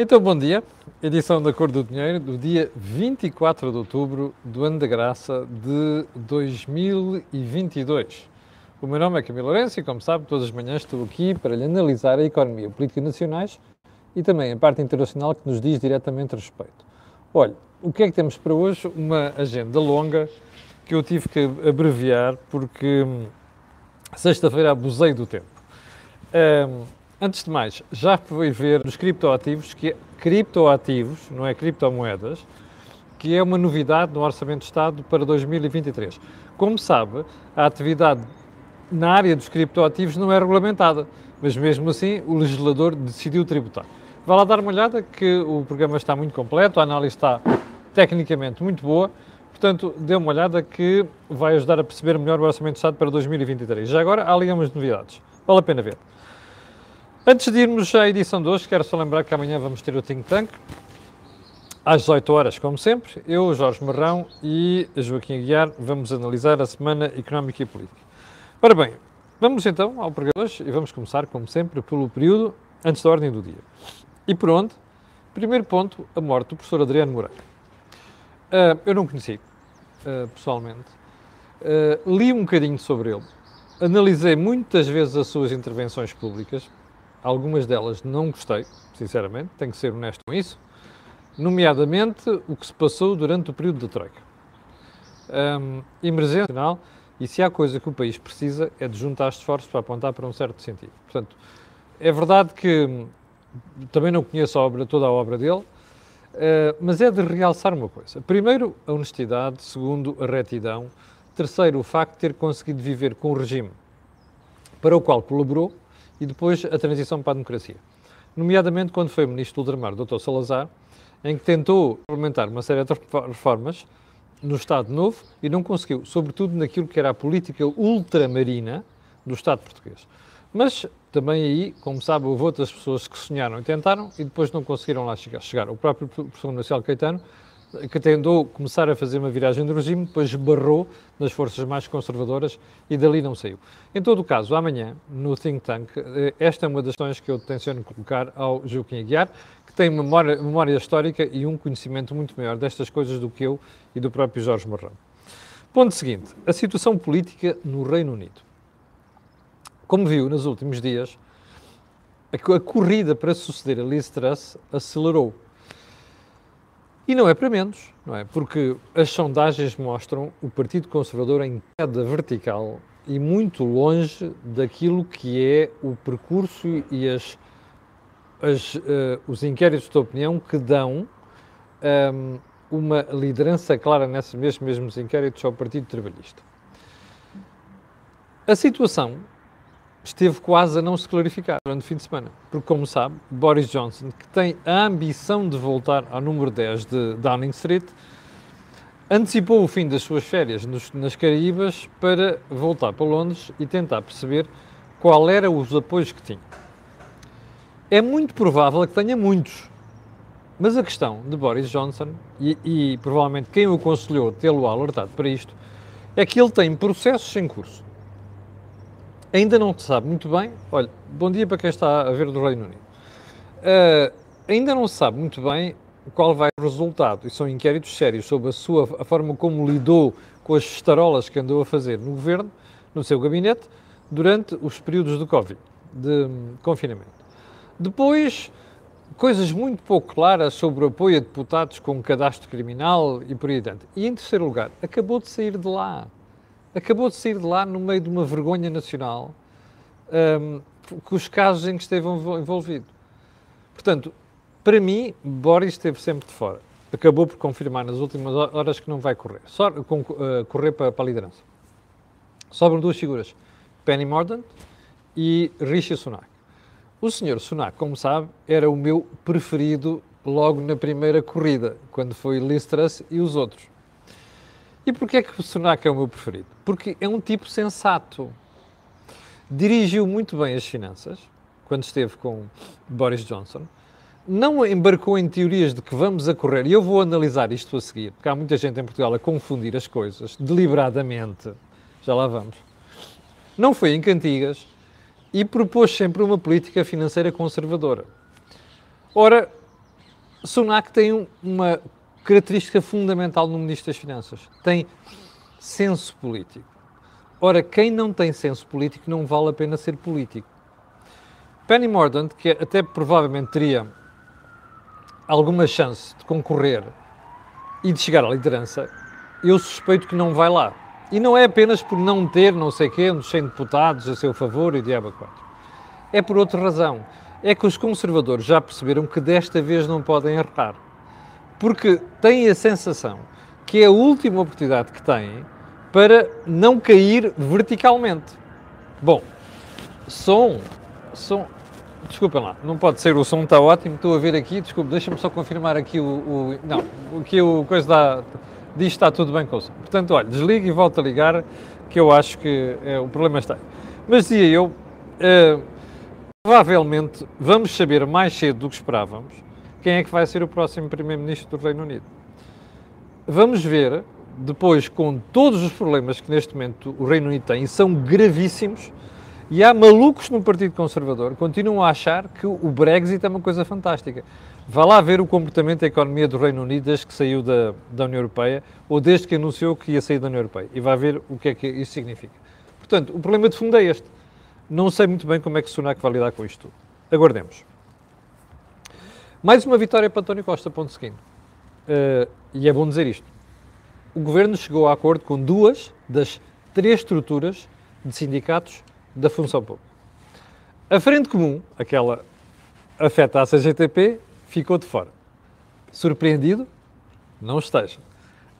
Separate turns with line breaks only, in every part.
Então, bom dia. Edição da Cor do Dinheiro do dia 24 de outubro do ano da graça de 2022. O meu nome é Camilo Lourenço e, como sabe, todas as manhãs estou aqui para lhe analisar a economia a política nacionais e também a parte internacional que nos diz diretamente respeito. Olha, o que é que temos para hoje? Uma agenda longa que eu tive que abreviar porque hum, sexta-feira abusei do tempo. Um, Antes de mais, já foi ver os criptoativos, que é criptoativos, não é criptomoedas, que é uma novidade no Orçamento de Estado para 2023. Como sabe, a atividade na área dos criptoativos não é regulamentada, mas mesmo assim o legislador decidiu tributar. Vá lá dar uma olhada que o programa está muito completo, a análise está tecnicamente muito boa, portanto, dê uma olhada que vai ajudar a perceber melhor o Orçamento de Estado para 2023. Já agora, há ali umas novidades. Vale a pena ver. Antes de irmos à edição de hoje, quero só lembrar que amanhã vamos ter o Think Tank, às 18 horas, como sempre. Eu, Jorge Marrão e Joaquim Aguiar vamos analisar a semana económica e política. Ora bem, vamos então ao programa hoje e vamos começar, como sempre, pelo período antes da ordem do dia. E por onde? Primeiro ponto, a morte do professor Adriano Moreira. Uh, eu não conheci, uh, pessoalmente. Uh, li um bocadinho sobre ele. Analisei muitas vezes as suas intervenções públicas, Algumas delas não gostei, sinceramente, tenho que ser honesto com isso, nomeadamente o que se passou durante o período da Troika. Um, emergência nacional, e se há coisa que o país precisa é de juntar esforços para apontar para um certo sentido. Portanto, é verdade que hum, também não conheço a obra, toda a obra dele, uh, mas é de realçar uma coisa. Primeiro, a honestidade. Segundo, a retidão. Terceiro, o facto de ter conseguido viver com o regime para o qual colaborou e depois a transição para a democracia. Nomeadamente quando foi ministro do ultramar, Dr. Salazar, em que tentou implementar uma série de reformas no Estado Novo e não conseguiu, sobretudo naquilo que era a política ultramarina do Estado português. Mas também aí, como sabe, houve outras pessoas que sonharam e tentaram e depois não conseguiram lá chegar. O próprio professor Marcelo Caetano que tentou começar a fazer uma viragem do regime, depois barrou nas forças mais conservadoras e dali não saiu. Em todo o caso, amanhã, no Think Tank, eh, esta é uma das questões que eu tenciono colocar ao Joaquim Aguiar, que tem memória, memória histórica e um conhecimento muito maior destas coisas do que eu e do próprio Jorge Marrão. Ponto seguinte, a situação política no Reino Unido. Como viu nos últimos dias, a corrida para suceder a Liz Truss acelerou e não é para menos, não é? Porque as sondagens mostram o Partido Conservador em queda vertical e muito longe daquilo que é o percurso e as, as, uh, os inquéritos de opinião que dão um, ehm, uma liderança clara nesses mesmos, mesmos inquéritos ao Partido Trabalhista. A situação esteve quase a não se clarificar durante o fim de semana. Porque, como sabe, Boris Johnson, que tem a ambição de voltar ao número 10 de Downing Street, antecipou o fim das suas férias nos, nas Caraíbas para voltar para Londres e tentar perceber qual eram os apoios que tinha. É muito provável que tenha muitos, mas a questão de Boris Johnson, e, e provavelmente quem o aconselhou tê-lo alertado para isto, é que ele tem processos em curso ainda não se sabe muito bem. Olha, bom dia para quem está a ver do Reino Unido. Uh, ainda não se sabe muito bem qual vai o resultado, e são inquéritos sérios sobre a sua a forma como lidou com as estarolas que andou a fazer no governo, no seu gabinete, durante os períodos do Covid, de um, confinamento. Depois, coisas muito pouco claras sobre o apoio a deputados com cadastro criminal e por aí adiante. E em terceiro lugar, acabou de sair de lá acabou de sair de lá no meio de uma vergonha nacional um, com os casos em que esteve envolvido. Portanto, para mim, Boris esteve sempre de fora. Acabou por confirmar nas últimas horas que não vai correr, só com, uh, correr para, para, a liderança. Sobram duas figuras, Penny Mordaunt e Rishi Sunak. O senhor Sunak, como sabe, era o meu preferido logo na primeira corrida, quando foi Liz Truss e os outros. E porquê é que o Sunak é o meu preferido? Porque é um tipo sensato. Dirigiu muito bem as finanças, quando esteve com Boris Johnson. Não embarcou em teorias de que vamos a correr, e eu vou analisar isto a seguir, porque há muita gente em Portugal a confundir as coisas, deliberadamente. Já lá vamos. Não foi em cantigas e propôs sempre uma política financeira conservadora. Ora, Sunak tem uma característica fundamental no Ministro das Finanças. Tem senso político. Ora, quem não tem senso político não vale a pena ser político. Penny Mordaunt, que até provavelmente teria alguma chance de concorrer e de chegar à liderança, eu suspeito que não vai lá. E não é apenas por não ter não sei quê, uns 100 deputados a seu favor e diabo 4. É por outra razão. É que os conservadores já perceberam que desta vez não podem errar. Porque têm a sensação que é a última oportunidade que têm para não cair verticalmente. Bom, som, som, desculpem lá, não pode ser, o som está ótimo, estou a ver aqui, desculpe, deixa-me só confirmar aqui o, o, não, o que o coisa da, diz está tudo bem com o som. Portanto, olha, desligue e volta a ligar, que eu acho que é, o problema está. Mas dizia eu, é, provavelmente vamos saber mais cedo do que esperávamos quem é que vai ser o próximo Primeiro-Ministro do Reino Unido. Vamos ver, depois, com todos os problemas que neste momento o Reino Unido tem, e são gravíssimos, e há malucos no Partido Conservador que continuam a achar que o Brexit é uma coisa fantástica. Vá lá ver o comportamento da economia do Reino Unido desde que saiu da, da União Europeia ou desde que anunciou que ia sair da União Europeia e vai ver o que é que isso significa. Portanto, o problema de fundo é este. Não sei muito bem como é que o Sunak vai lidar com isto tudo. Aguardemos. Mais uma vitória para António Costa, ponto seguinte. Uh, e é bom dizer isto. O Governo chegou a acordo com duas das três estruturas de sindicatos da função pública. A Frente Comum, aquela afeta a CGTP, ficou de fora. Surpreendido? Não esteja.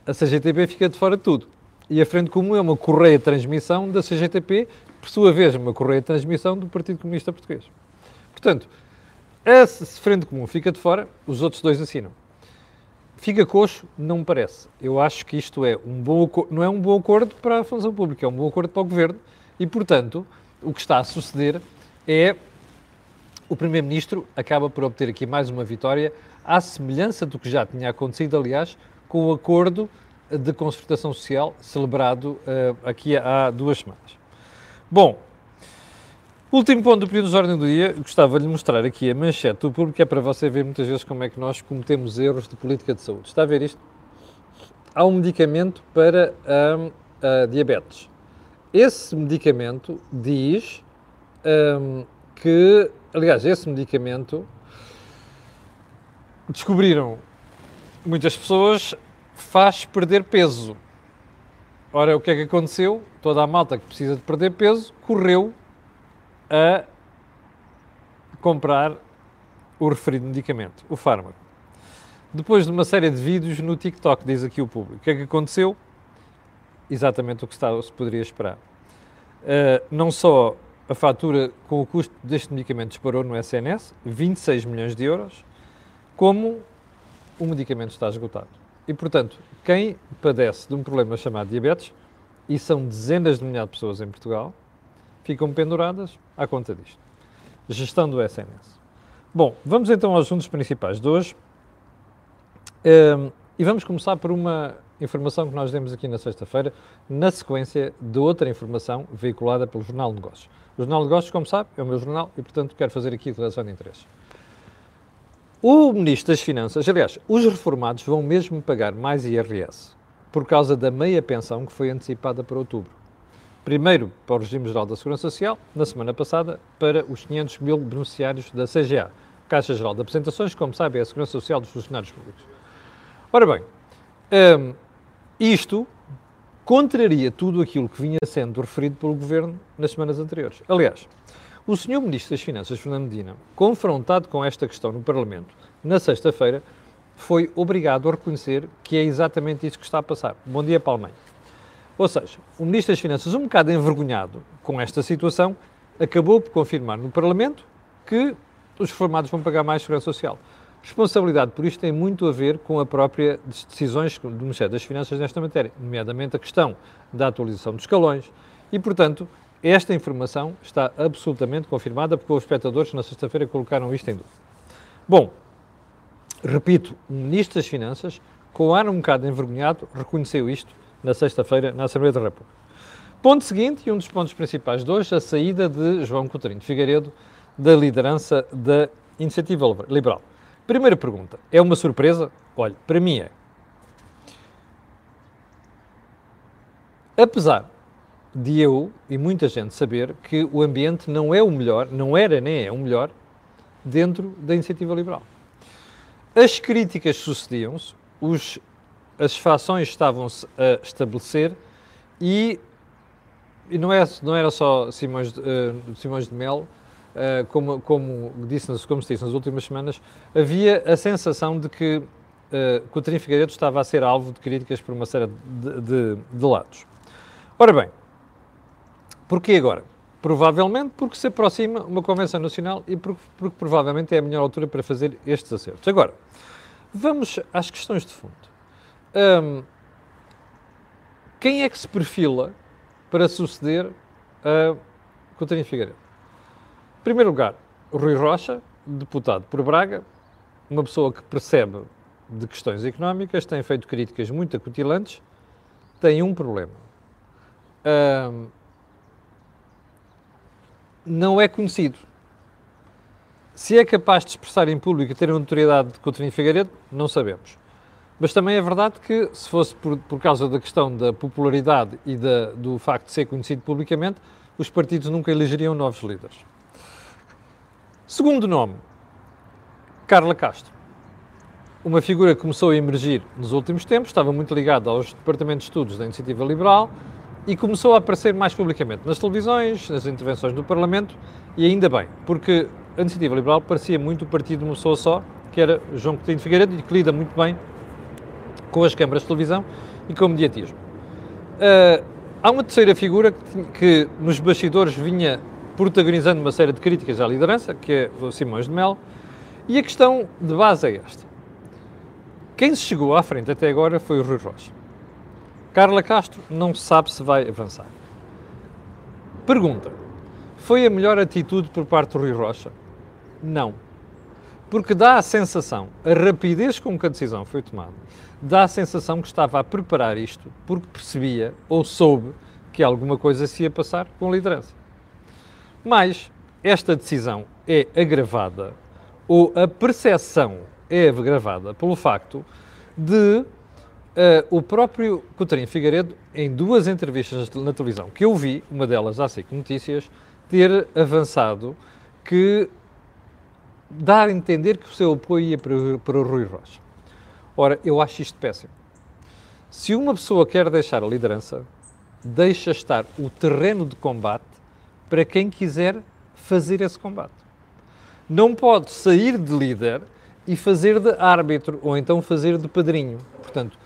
A CGTP fica de fora de tudo. E a Frente Comum é uma correia de transmissão da CGTP, por sua vez, uma correia de transmissão do Partido Comunista Português. Portanto, a Frente Comum fica de fora, os outros dois assinam. Fica coxo? Não me parece. Eu acho que isto é um bom, não é um bom acordo para a função pública, é um bom acordo para o Governo e, portanto, o que está a suceder é o Primeiro-Ministro acaba por obter aqui mais uma vitória, à semelhança do que já tinha acontecido, aliás, com o acordo de concertação social celebrado uh, aqui há duas semanas. Bom, último ponto do período de ordem do dia, gostava de lhe mostrar aqui a manchete do público, é para você ver muitas vezes como é que nós cometemos erros de política de saúde. Está a ver isto? Há um medicamento para a, diabetes. Esse medicamento diz um, que, aliás, esse medicamento descobriram muitas pessoas faz perder peso. Ora, o que é que aconteceu? Toda a malta que precisa de perder peso correu a comprar o referido medicamento, o fármaco. Depois de uma série de vídeos no TikTok, diz aqui o público, o que é que aconteceu? Exatamente o que se poderia esperar. Uh, não só a fatura com o custo deste medicamento disparou no SNS, 26 milhões de euros, como o medicamento está esgotado. E, portanto, quem padece de um problema chamado diabetes, e são dezenas de milhares de pessoas em Portugal, ficam penduradas à conta disto. Gestão do SNS. Bom, vamos então aos assuntos principais de hoje. Um, e vamos começar por uma informação que nós demos aqui na sexta-feira, na sequência de outra informação veiculada pelo Jornal de Negócios. O Jornal de Negócios, como sabe, é o meu jornal e, portanto, quero fazer aqui declaração de interesse. O Ministro das Finanças, aliás, os reformados vão mesmo pagar mais IRS por causa da meia pensão que foi antecipada para outubro. Primeiro para o Regime Geral da Segurança Social, na semana passada para os 500 mil beneficiários da CGA, Caixa Geral de Apresentações, como sabe, é a Segurança Social dos Funcionários Públicos. Ora bem, um, isto contraria tudo aquilo que vinha sendo referido pelo Governo nas semanas anteriores. Aliás, o Sr. Ministro das Finanças, Fernando Medina, confrontado com esta questão no Parlamento na sexta-feira, foi obrigado a reconhecer que é exatamente isso que está a passar. Bom dia, Palmeiro. Ou seja, o Ministro das Finanças, um bocado envergonhado com esta situação, acabou por confirmar no Parlamento que os reformados vão pagar mais segurança social. Responsabilidade por isto tem muito a ver com a própria decisões do Ministério das Finanças nesta matéria, nomeadamente a questão da atualização dos escalões e, portanto, esta informação está absolutamente confirmada porque os espectadores na sexta-feira colocaram isto em dúvida. Bom, repito, o Ministro das Finanças, com ar um bocado envergonhado, reconheceu isto na sexta-feira na Assembleia da República. Ponto seguinte, e um dos pontos principais de hoje, a saída de João Coutinho de Figueiredo da liderança da Iniciativa Liberal Primeira pergunta: é uma surpresa? Olha, para mim é. Apesar de eu e muita gente saber que o ambiente não é o melhor, não era nem é o melhor, dentro da iniciativa liberal. As críticas sucediam-se, as fações estavam-se a estabelecer e, e não, é, não era só Simões, uh, Simões de Melo, uh, como, como, disse, como se disse nas últimas semanas, havia a sensação de que uh, Coutinho Figueiredo estava a ser alvo de críticas por uma série de, de, de lados. Ora bem, porquê agora? Provavelmente porque se aproxima uma Convenção Nacional e porque, porque, provavelmente é a melhor altura para fazer estes acertos. Agora, vamos às questões de fundo. Um, quem é que se perfila para suceder a Coutinho Figueiredo? Em primeiro lugar, Rui Rocha, deputado por Braga, uma pessoa que percebe de questões económicas, tem feito críticas muito acutilantes, tem um problema. Um, não é conhecido. Se é capaz de expressar em público e ter a notoriedade de Coutinho Figueiredo, não sabemos. Mas também é verdade que, se fosse por, por causa da questão da popularidade e da, do facto de ser conhecido publicamente, os partidos nunca elegeriam novos líderes. Segundo nome, Carla Castro. Uma figura que começou a emergir nos últimos tempos, estava muito ligada aos departamentos de estudos da Iniciativa Liberal, e começou a aparecer mais publicamente nas televisões, nas intervenções do Parlamento, e ainda bem, porque a Iniciativa Liberal parecia muito o partido de uma pessoa só, que era João Coutinho de Figueiredo, e que lida muito bem com as câmaras de televisão e com o mediatismo. Uh, há uma terceira figura que, que, nos bastidores vinha protagonizando uma série de críticas à liderança, que é o Simões de Melo, e a questão de base é esta. Quem se chegou à frente até agora foi o Rui Rocha. Carla Castro não sabe se vai avançar. Pergunta: foi a melhor atitude por parte do Rui Rocha? Não. Porque dá a sensação, a rapidez com que a decisão foi tomada, dá a sensação que estava a preparar isto porque percebia ou soube que alguma coisa se ia passar com liderança. Mas esta decisão é agravada, ou a percepção é agravada pelo facto de Uh, o próprio Coutinho Figueiredo, em duas entrevistas na televisão que eu vi, uma delas à SIC Notícias, ter avançado que dá a entender que o seu apoio ia para, para o Rui Rocha. Ora, eu acho isto péssimo. Se uma pessoa quer deixar a liderança, deixa estar o terreno de combate para quem quiser fazer esse combate. Não pode sair de líder e fazer de árbitro ou então fazer de padrinho. Portanto,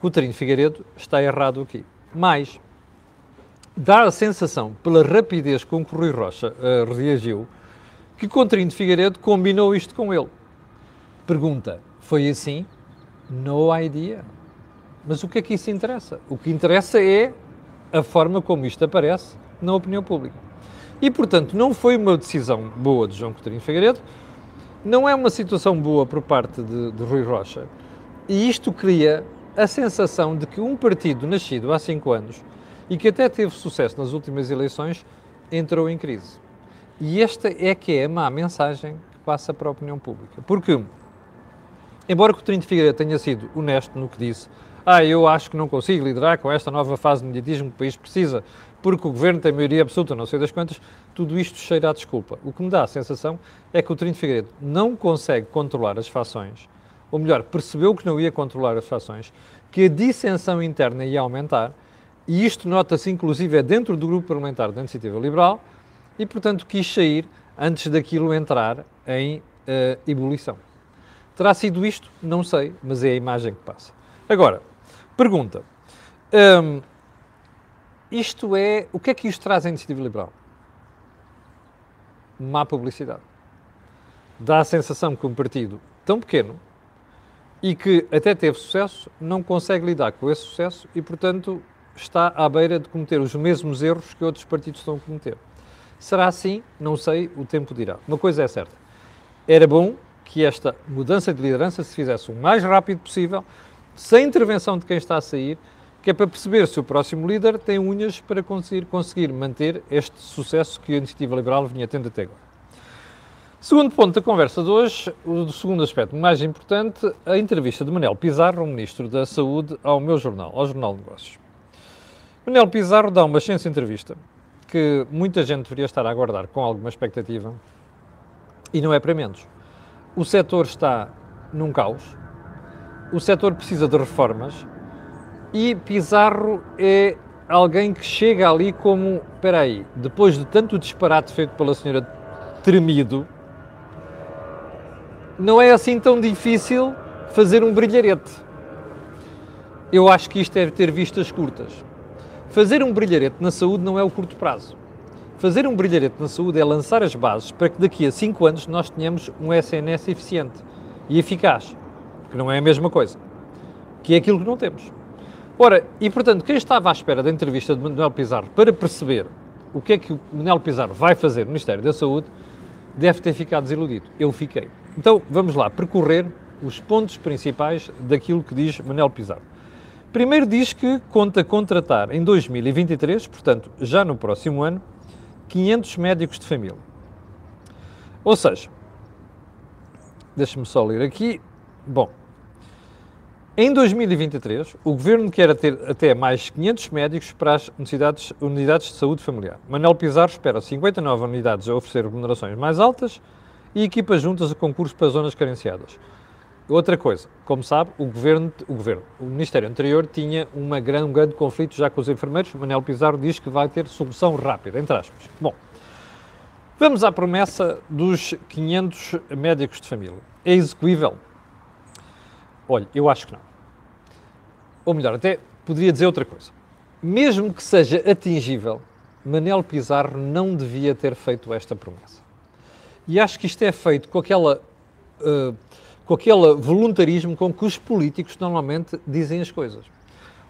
Coutinho Figueiredo está errado aqui. Mas dá a sensação, pela rapidez com que o Rui Rocha uh, reagiu, que Coutinho de Figueiredo combinou isto com ele. Pergunta, foi assim? No idea. Mas o que é que isso interessa? O que interessa é a forma como isto aparece na opinião pública. E, portanto, não foi uma decisão boa de João Coutinho Figueiredo, não é uma situação boa por parte de, de Rui Rocha, e isto cria a sensação de que um partido nascido há cinco anos e que até teve sucesso nas últimas eleições entrou em crise. E esta é que é a má mensagem que passa para a opinião pública. Porque, embora Coutinho de Figueiredo tenha sido honesto no que disse, ah, eu acho que não consigo liderar com esta nova fase de mediatismo que o país precisa, porque o governo tem maioria absoluta, não sei das quantas, tudo isto cheira a desculpa. O que me dá a sensação é que o de Figueiredo não consegue controlar as fações ou melhor, percebeu que não ia controlar as fações, que a dissensão interna ia aumentar, e isto nota-se inclusive é dentro do grupo parlamentar da Iniciativa Liberal, e portanto quis sair antes daquilo entrar em uh, ebulição. Terá sido isto? Não sei, mas é a imagem que passa. Agora, pergunta. Um, isto é. O que é que isto traz à iniciativa liberal? Má publicidade. Dá a sensação que um partido tão pequeno, e que até teve sucesso, não consegue lidar com esse sucesso e, portanto, está à beira de cometer os mesmos erros que outros partidos estão a cometer. Será assim? Não sei, o tempo dirá. Uma coisa é certa: era bom que esta mudança de liderança se fizesse o mais rápido possível, sem intervenção de quem está a sair, que é para perceber se o próximo líder tem unhas para conseguir, conseguir manter este sucesso que a Iniciativa Liberal vinha tendo até agora. Segundo ponto da conversa de hoje, o segundo aspecto mais importante, a entrevista de Manel Pizarro, Ministro da Saúde, ao meu jornal, ao Jornal de Negócios. Manel Pizarro dá uma excelente entrevista que muita gente deveria estar a aguardar com alguma expectativa e não é para menos. O setor está num caos, o setor precisa de reformas e Pizarro é alguém que chega ali como, espera aí, depois de tanto disparate feito pela senhora Tremido, não é assim tão difícil fazer um brilharete. Eu acho que isto é ter vistas curtas. Fazer um brilharete na saúde não é o curto prazo. Fazer um brilharete na saúde é lançar as bases para que daqui a 5 anos nós tenhamos um SNS eficiente e eficaz, que não é a mesma coisa, que é aquilo que não temos. Ora, e portanto, quem estava à espera da entrevista de Manuel Pizarro para perceber o que é que o Manuel Pizarro vai fazer no Ministério da Saúde, deve ter ficado desiludido. Eu fiquei. Então, vamos lá percorrer os pontos principais daquilo que diz Manuel Pizarro. Primeiro diz que conta contratar em 2023, portanto, já no próximo ano, 500 médicos de família. Ou seja, deixe-me só ler aqui. Bom, em 2023, o Governo quer ter até mais 500 médicos para as unidades, unidades de saúde familiar. Manuel Pizarro espera 59 unidades a oferecer remunerações mais altas e equipas juntas a concurso para zonas carenciadas. Outra coisa, como sabe, o governo, o governo, o Ministério anterior tinha uma grande, um grande conflito já com os enfermeiros. Manuel Pizarro diz que vai ter solução rápida, entre aspas. Bom, vamos à promessa dos 500 médicos de família. É execuível? Olha, eu acho que não. Ou melhor, até poderia dizer outra coisa. Mesmo que seja atingível, Manuel Pizarro não devia ter feito esta promessa. E acho que isto é feito com aquela, uh, com aquele voluntarismo com que os políticos normalmente dizem as coisas.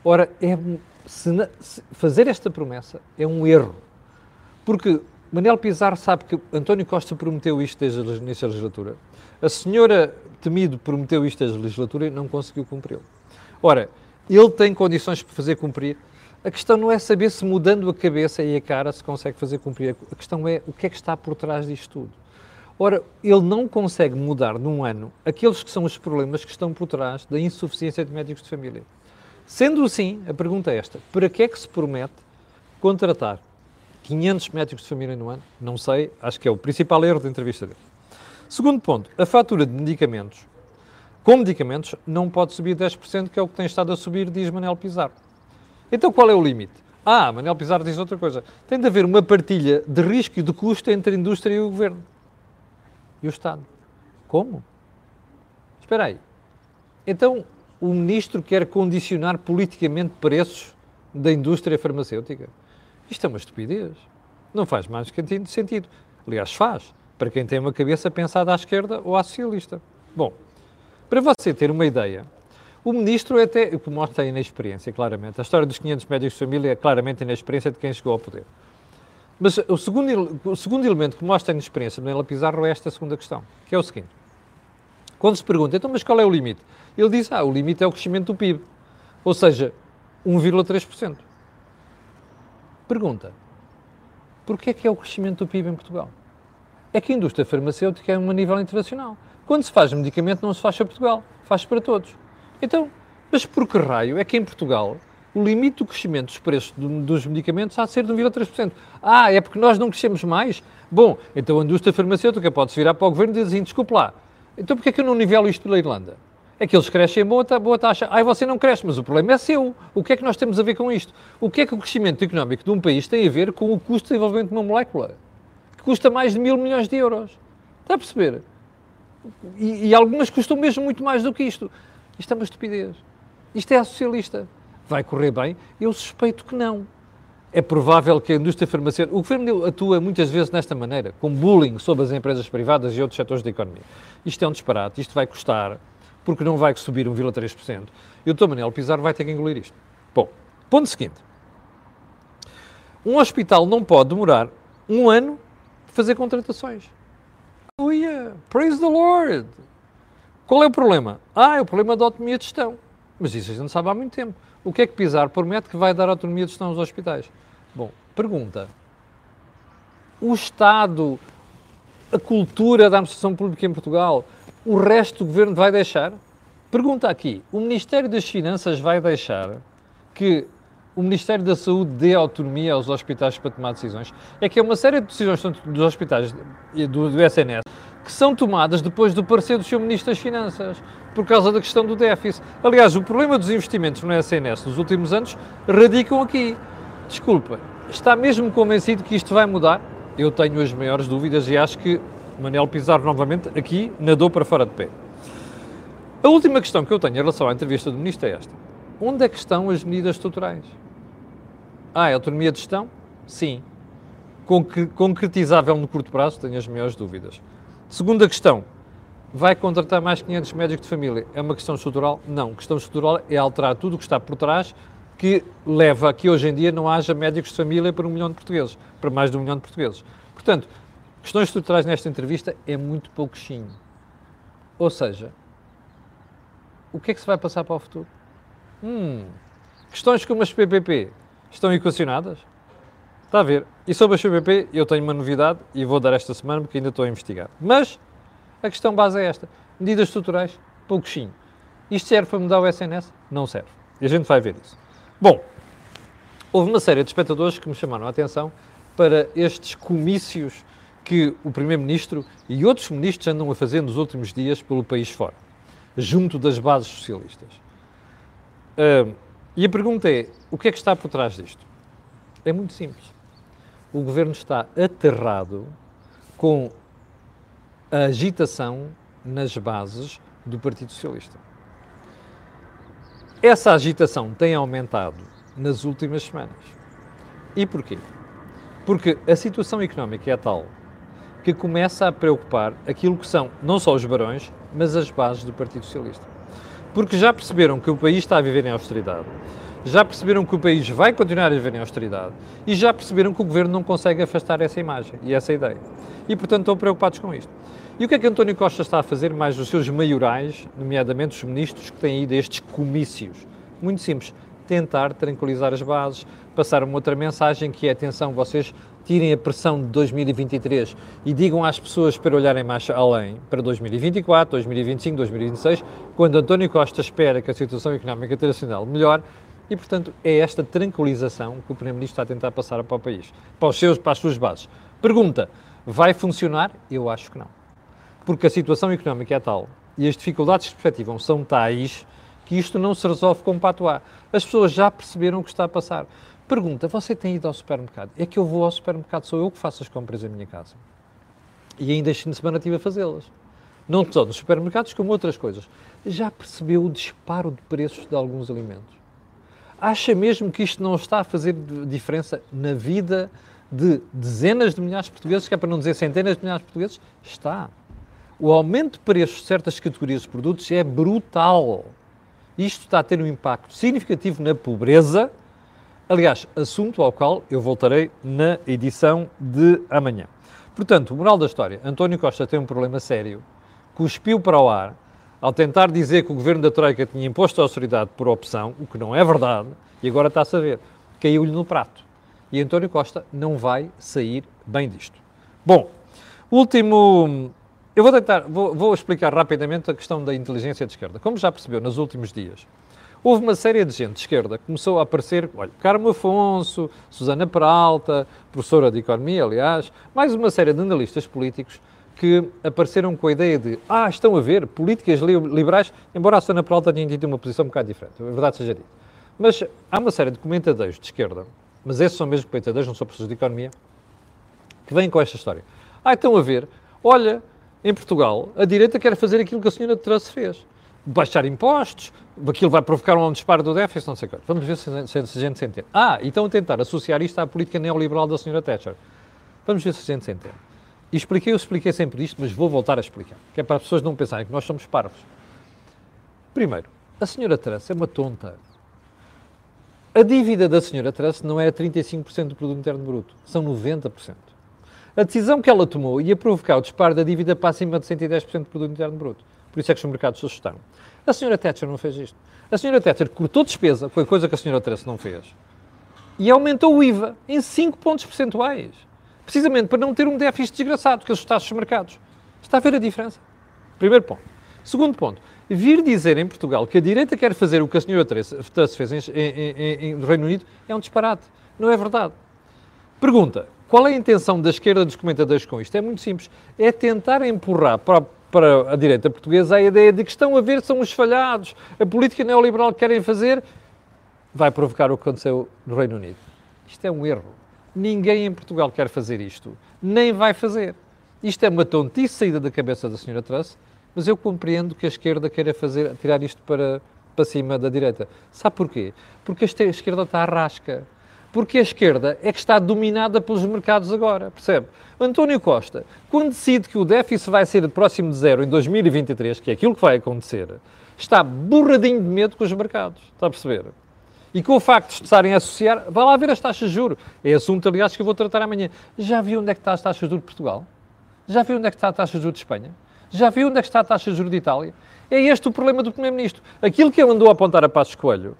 Ora, é, se, se fazer esta promessa é um erro. Porque Manuel Pizarro sabe que António Costa prometeu isto desde a legislatura. A senhora Temido prometeu isto desde a legislatura e não conseguiu cumpri-lo. Ora, ele tem condições para fazer cumprir. A questão não é saber se mudando a cabeça e a cara se consegue fazer cumprir. A questão é o que é que está por trás disto tudo. Ora, ele não consegue mudar num ano aqueles que são os problemas que estão por trás da insuficiência de médicos de família. Sendo assim, a pergunta é esta: para que é que se promete contratar 500 médicos de família no ano? Não sei, acho que é o principal erro da entrevista dele. Segundo ponto, a fatura de medicamentos com medicamentos não pode subir 10%, que é o que tem estado a subir, diz Manel Pizarro. Então qual é o limite? Ah, Manel Pizarro diz outra coisa. Tem de haver uma partilha de risco e de custo entre a indústria e o governo e o Estado. Como? Espera aí. Então, o ministro quer condicionar politicamente preços da indústria farmacêutica? Isto é uma estupidez. Não faz mais sentido. Aliás, faz, para quem tem uma cabeça pensada à esquerda ou à socialista. Bom, para você ter uma ideia, o ministro é até, o que mostra a inexperiência, claramente. A história dos 500 médicos de família é claramente a inexperiência de quem chegou ao poder. Mas o segundo, o segundo elemento que mostra a inexperiência de Manuela Pizarro é esta segunda questão, que é o seguinte. Quando se pergunta, então, mas qual é o limite? Ele diz, ah, o limite é o crescimento do PIB. Ou seja, 1,3%. Pergunta, porquê é que é o crescimento do PIB em Portugal? É que a indústria farmacêutica é um nível internacional. Quando se faz medicamento, não se faz para Portugal, faz para todos. Então, mas por que raio é que em Portugal o limite do crescimento dos preços dos medicamentos há de ser de 1,3%. Ah, é porque nós não crescemos mais? Bom, então a indústria farmacêutica pode-se virar para o governo e dizer assim, desculpe lá, então porquê é que eu não nivelo isto pela Irlanda? É que eles crescem em boa, boa taxa. Ah, você não cresce, mas o problema é seu. O que é que nós temos a ver com isto? O que é que o crescimento económico de um país tem a ver com o custo de desenvolvimento de uma molécula? Que custa mais de mil milhões de euros. Está a perceber? E, e algumas custam mesmo muito mais do que isto. Isto é uma estupidez. Isto é a socialista vai correr bem? Eu suspeito que não. É provável que a indústria farmacêutica. O governo atua muitas vezes nesta maneira, com bullying sobre as empresas privadas e outros setores da economia. Isto é um disparate, isto vai custar, porque não vai subir 1,3%. E o Dr. Manuel Pizarro vai ter que engolir isto. Bom, ponto seguinte. Um hospital não pode demorar um ano a fazer contratações. Aleluia! Praise the Lord! Qual é o problema? Ah, é o problema da autonomia de gestão. Mas isso a gente sabe há muito tempo. O que é que Pizarro promete que vai dar autonomia de gestão aos hospitais? Bom, pergunta. O Estado a cultura da administração pública em Portugal, o resto do governo vai deixar? Pergunta aqui: o Ministério das Finanças vai deixar que o Ministério da Saúde dê autonomia aos hospitais para tomar decisões? É que é uma série de decisões dos hospitais e do, do SNS que são tomadas depois do parecer do Sr. Ministro das Finanças, por causa da questão do déficit. Aliás, o problema dos investimentos no SNS nos últimos anos radicam aqui. Desculpa, está mesmo convencido que isto vai mudar? Eu tenho as maiores dúvidas e acho que Manel Pizarro, novamente, aqui nadou para fora de pé. A última questão que eu tenho em relação à entrevista do Ministro é esta. Onde é que estão as medidas estruturais? Ah, é autonomia de gestão? Sim. Concretizável no curto prazo? Tenho as maiores dúvidas. Segunda questão, vai contratar mais 500 médicos de família? É uma questão estrutural? Não. A questão estrutural é alterar tudo o que está por trás que leva a que hoje em dia não haja médicos de família para um milhão de portugueses, para mais de um milhão de portugueses. Portanto, questões estruturais nesta entrevista é muito pouquinho. Ou seja, o que é que se vai passar para o futuro? Hum, questões como as PPP estão equacionadas? Está a ver? E sobre a CPP, eu tenho uma novidade e vou dar esta semana porque ainda estou a investigar. Mas a questão base é esta: medidas estruturais, pouquinho. Isto serve para mudar o SNS? Não serve. E a gente vai ver isso. Bom, houve uma série de espectadores que me chamaram a atenção para estes comícios que o Primeiro-Ministro e outros ministros andam a fazer nos últimos dias pelo país fora, junto das bases socialistas. E a pergunta é: o que é que está por trás disto? É muito simples o governo está aterrado com a agitação nas bases do Partido Socialista. Essa agitação tem aumentado nas últimas semanas. E porquê? Porque a situação económica é tal que começa a preocupar aquilo que são não só os barões, mas as bases do Partido Socialista. Porque já perceberam que o país está a viver em austeridade, já perceberam que o país vai continuar a viver em austeridade e já perceberam que o governo não consegue afastar essa imagem e essa ideia. E, portanto, estão preocupados com isto. E o que é que António Costa está a fazer, mais os seus maiorais, nomeadamente os ministros que têm ido a estes comícios? Muito simples, tentar tranquilizar as bases, passar uma outra mensagem que é, atenção, vocês tirem a pressão de 2023 e digam às pessoas para olharem mais além, para 2024, 2025, 2026, quando António Costa espera que a situação económica internacional melhore, e, portanto, é esta tranquilização que o Primeiro-Ministro está a tentar passar para o país, para, os seus, para as suas bases. Pergunta, vai funcionar? Eu acho que não. Porque a situação económica é tal e as dificuldades que se perspectivam são tais que isto não se resolve com patuá. As pessoas já perceberam o que está a passar. Pergunta, você tem ido ao supermercado? É que eu vou ao supermercado, sou eu que faço as compras em minha casa. E ainda este fim de semana estive a fazê-las. Não só nos supermercados, como outras coisas. Já percebeu o disparo de preços de alguns alimentos? Acha mesmo que isto não está a fazer diferença na vida de dezenas de milhares de portugueses, que é para não dizer centenas de milhares de portugueses? Está. O aumento de preços de certas categorias de produtos é brutal. Isto está a ter um impacto significativo na pobreza. Aliás, assunto ao qual eu voltarei na edição de amanhã. Portanto, moral da história: António Costa tem um problema sério, cuspiu para o ar ao tentar dizer que o governo da Troika tinha imposto a austeridade por opção, o que não é verdade, e agora está a saber, caiu-lhe no prato. E António Costa não vai sair bem disto. Bom, último. Eu vou tentar, vou, vou explicar rapidamente a questão da inteligência de esquerda. Como já percebeu nos últimos dias, houve uma série de gente de esquerda que começou a aparecer, olha, Carmo Afonso, Susana Peralta, professora de Economia, aliás, mais uma série de analistas políticos que apareceram com a ideia de, ah, estão a ver, políticas liberais, embora a Susana Peralta tenha tido uma posição um bocado diferente, a verdade seja dita. Mas há uma série de comentadores de esquerda, mas esses são mesmo comentadores, não são professores de economia, que vêm com esta história. Ah, estão a ver, olha, em Portugal, a direita quer fazer aquilo que a senhora Truss fez. Baixar impostos, aquilo vai provocar um disparo do déficit, não sei o que. Vamos ver se, se, se a gente se entende. Ah, e estão a tentar associar isto à política neoliberal da senhora Thatcher. Vamos ver se a gente se entende. E expliquei, eu expliquei sempre isto, mas vou voltar a explicar, que é para as pessoas não pensarem que nós somos parvos. Primeiro, a senhora Truss é uma tonta. A dívida da senhora Truss não era 35% do produto interno bruto, são 90%. A decisão que ela tomou ia provocar o disparo da dívida para acima de 110% do produto interno bruto. Por isso é que os mercados se assustaram. A senhora Thatcher não fez isto. A senhora Thatcher cortou despesa, foi coisa que a senhora Truss não fez, e aumentou o IVA em 5 pontos percentuais. Precisamente para não ter um déficit desgraçado que assustasse os mercados. Está a ver a diferença? Primeiro ponto. Segundo ponto, vir dizer em Portugal que a direita quer fazer o que a senhora Truss fez em, no Reino Unido é um disparate. Não é verdade. Pergunta, qual é a intenção da esquerda dos comentadores com isto? É muito simples. É tentar empurrar para, para a direita portuguesa a ideia de que estão a ver são os falhados. A política neoliberal que querem fazer vai provocar o que aconteceu no Reino Unido. Isto é um erro. Ninguém em Portugal quer fazer isto. Nem vai fazer. Isto é uma tontice saída da cabeça da senhora Truss mas eu compreendo que a esquerda queira fazer, tirar isto para, para cima da direita. Sabe porquê? Porque a esquerda está à rasca. Porque a esquerda é que está dominada pelos mercados agora, percebe? António Costa, quando decide que o déficit vai ser próximo de zero em 2023, que é aquilo que vai acontecer, está borradinho de medo com os mercados, está a perceber? E com o facto de estarem a associar, vá lá ver as taxas de juros. É assunto, aliás, que eu vou tratar amanhã. Já viu onde é que está as taxas de juros de Portugal? Já viu onde é que está a taxa de juros de Espanha? Já viu onde é que está a taxa de juros de Itália? É este o problema do Primeiro-Ministro. Aquilo que ele andou a apontar a Passos Coelho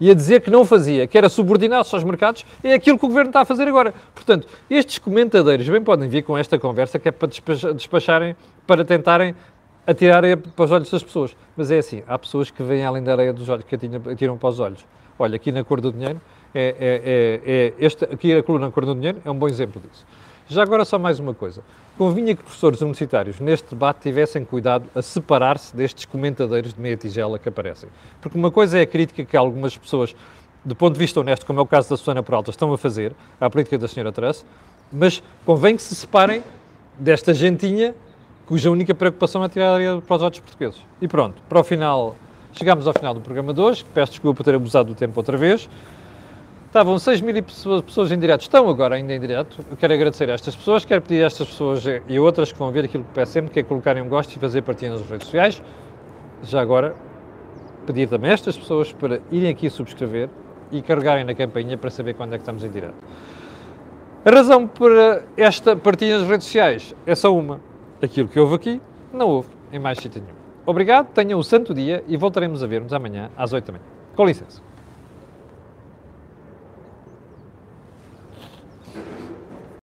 e a dizer que não fazia, que era subordinar-se aos mercados, é aquilo que o Governo está a fazer agora. Portanto, estes comentadores bem podem vir com esta conversa que é para despacharem, para tentarem atirar para os olhos das pessoas. Mas é assim, há pessoas que vêm além da areia dos olhos, que atiram para os olhos. Olha, aqui na cor do dinheiro, é, é, é, é este, aqui a coluna na cor do dinheiro é um bom exemplo disso. Já agora só mais uma coisa. Convinha que professores universitários neste debate tivessem cuidado a separar-se destes comentadores de meia tigela que aparecem. Porque uma coisa é a crítica que algumas pessoas, do ponto de vista honesto, como é o caso da Susana Peralta, estão a fazer à política da senhora Truss, mas convém que se separem desta gentinha cuja única preocupação é tirar a área para os outros portugueses. E pronto, para o final, chegamos ao final do programa de hoje. Peço desculpa por ter abusado do tempo outra vez. Estavam 6 mil pessoas em direto, estão agora ainda em direto. Eu quero agradecer a estas pessoas, quero pedir a estas pessoas e outras que vão ver aquilo que peço sempre, que é colocarem um gosto e fazer partilha nas redes sociais. Já agora, pedir também a estas pessoas para irem aqui subscrever e carregarem na campainha para saber quando é que estamos em direto. A razão para esta partilha nas redes sociais é só uma. Aquilo que houve aqui, não houve em mais sítio nenhum. Obrigado, tenham um santo dia e voltaremos a ver-nos amanhã às 8 da manhã. Com licença.